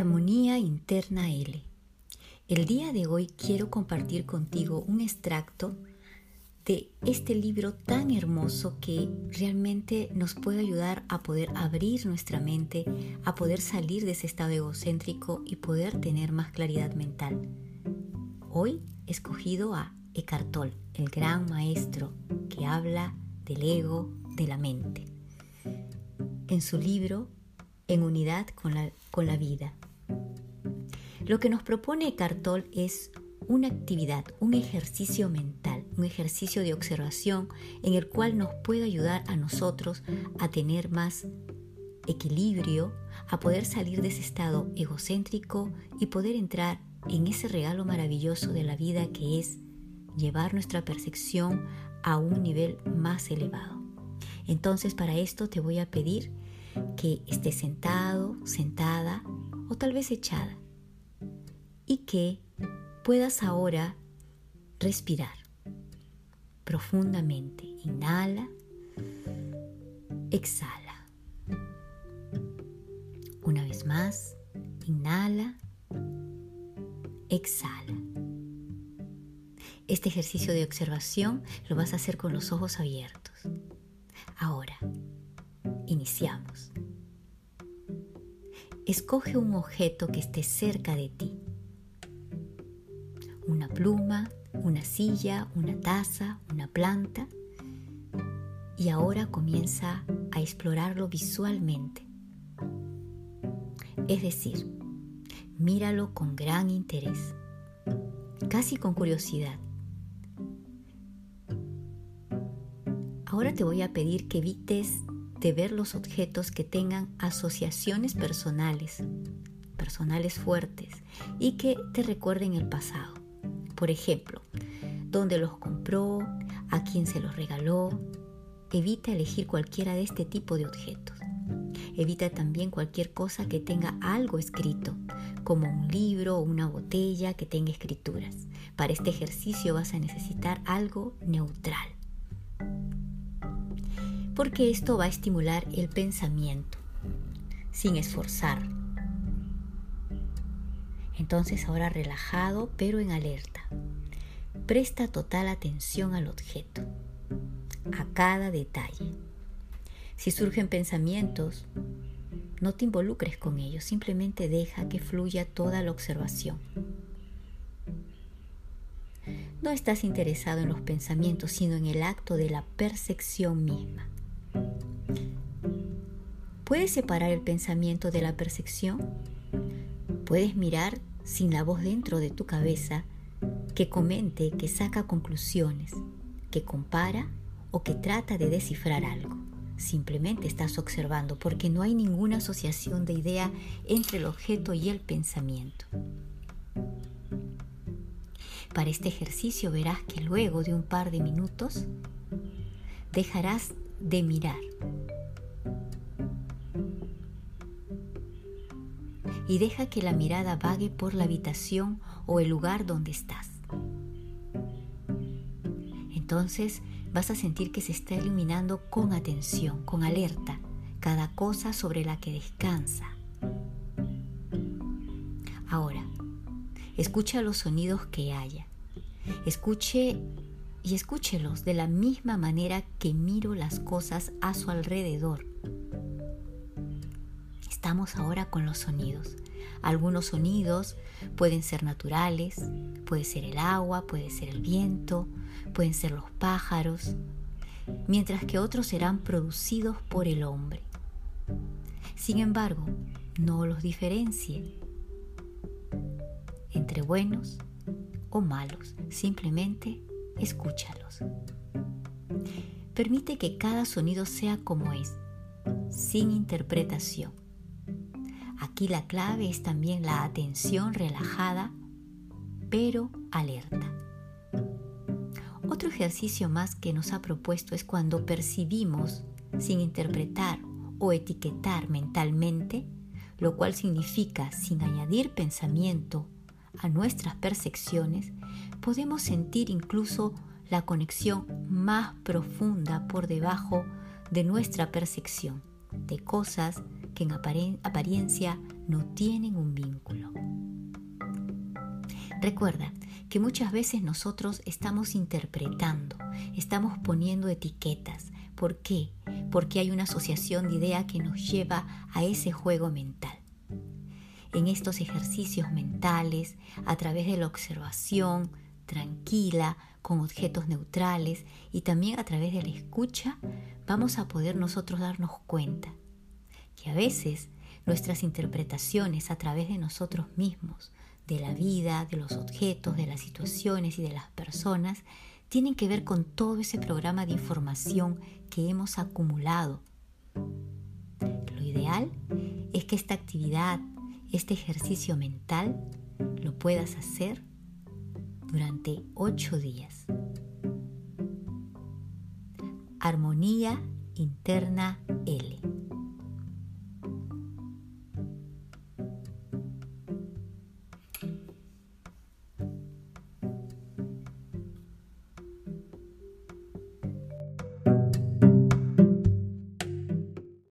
Armonía Interna L. El día de hoy quiero compartir contigo un extracto de este libro tan hermoso que realmente nos puede ayudar a poder abrir nuestra mente, a poder salir de ese estado egocéntrico y poder tener más claridad mental. Hoy he escogido a Eckhart Tolle, el gran maestro que habla del ego, de la mente. En su libro En unidad con la, con la vida. Lo que nos propone Eckhart Tolle es una actividad, un ejercicio mental, un ejercicio de observación en el cual nos puede ayudar a nosotros a tener más equilibrio, a poder salir de ese estado egocéntrico y poder entrar en ese regalo maravilloso de la vida que es llevar nuestra percepción a un nivel más elevado. Entonces para esto te voy a pedir que estés sentado, sentada o tal vez echada y que puedas ahora respirar profundamente. Inhala, exhala. Una vez más, inhala, exhala. Este ejercicio de observación lo vas a hacer con los ojos abiertos. Ahora, iniciamos. Escoge un objeto que esté cerca de ti pluma, una silla, una taza, una planta. Y ahora comienza a explorarlo visualmente. Es decir, míralo con gran interés, casi con curiosidad. Ahora te voy a pedir que evites de ver los objetos que tengan asociaciones personales, personales fuertes y que te recuerden el pasado. Por ejemplo, dónde los compró, a quién se los regaló. Evita elegir cualquiera de este tipo de objetos. Evita también cualquier cosa que tenga algo escrito, como un libro o una botella que tenga escrituras. Para este ejercicio vas a necesitar algo neutral. Porque esto va a estimular el pensamiento, sin esforzar, entonces ahora relajado pero en alerta. Presta total atención al objeto, a cada detalle. Si surgen pensamientos, no te involucres con ellos, simplemente deja que fluya toda la observación. No estás interesado en los pensamientos, sino en el acto de la percepción misma. ¿Puedes separar el pensamiento de la percepción? Puedes mirar sin la voz dentro de tu cabeza que comente, que saca conclusiones, que compara o que trata de descifrar algo. Simplemente estás observando porque no hay ninguna asociación de idea entre el objeto y el pensamiento. Para este ejercicio verás que luego de un par de minutos dejarás de mirar y deja que la mirada vague por la habitación o el lugar donde estás. Entonces vas a sentir que se está iluminando con atención, con alerta, cada cosa sobre la que descansa. Ahora, escucha los sonidos que haya. Escuche y escúchelos de la misma manera que miro las cosas a su alrededor estamos ahora con los sonidos. Algunos sonidos pueden ser naturales, puede ser el agua, puede ser el viento, pueden ser los pájaros, mientras que otros serán producidos por el hombre. Sin embargo, no los diferencie entre buenos o malos, simplemente escúchalos. Permite que cada sonido sea como es, sin interpretación. Aquí la clave es también la atención relajada, pero alerta. Otro ejercicio más que nos ha propuesto es cuando percibimos sin interpretar o etiquetar mentalmente, lo cual significa sin añadir pensamiento a nuestras percepciones, podemos sentir incluso la conexión más profunda por debajo de nuestra percepción de cosas que en apariencia no tienen un vínculo. Recuerda que muchas veces nosotros estamos interpretando, estamos poniendo etiquetas. ¿Por qué? Porque hay una asociación de idea que nos lleva a ese juego mental. En estos ejercicios mentales, a través de la observación tranquila, con objetos neutrales y también a través de la escucha, vamos a poder nosotros darnos cuenta que a veces nuestras interpretaciones a través de nosotros mismos de la vida, de los objetos, de las situaciones y de las personas, tienen que ver con todo ese programa de información que hemos acumulado. Lo ideal es que esta actividad, este ejercicio mental, lo puedas hacer durante ocho días. Armonía interna L.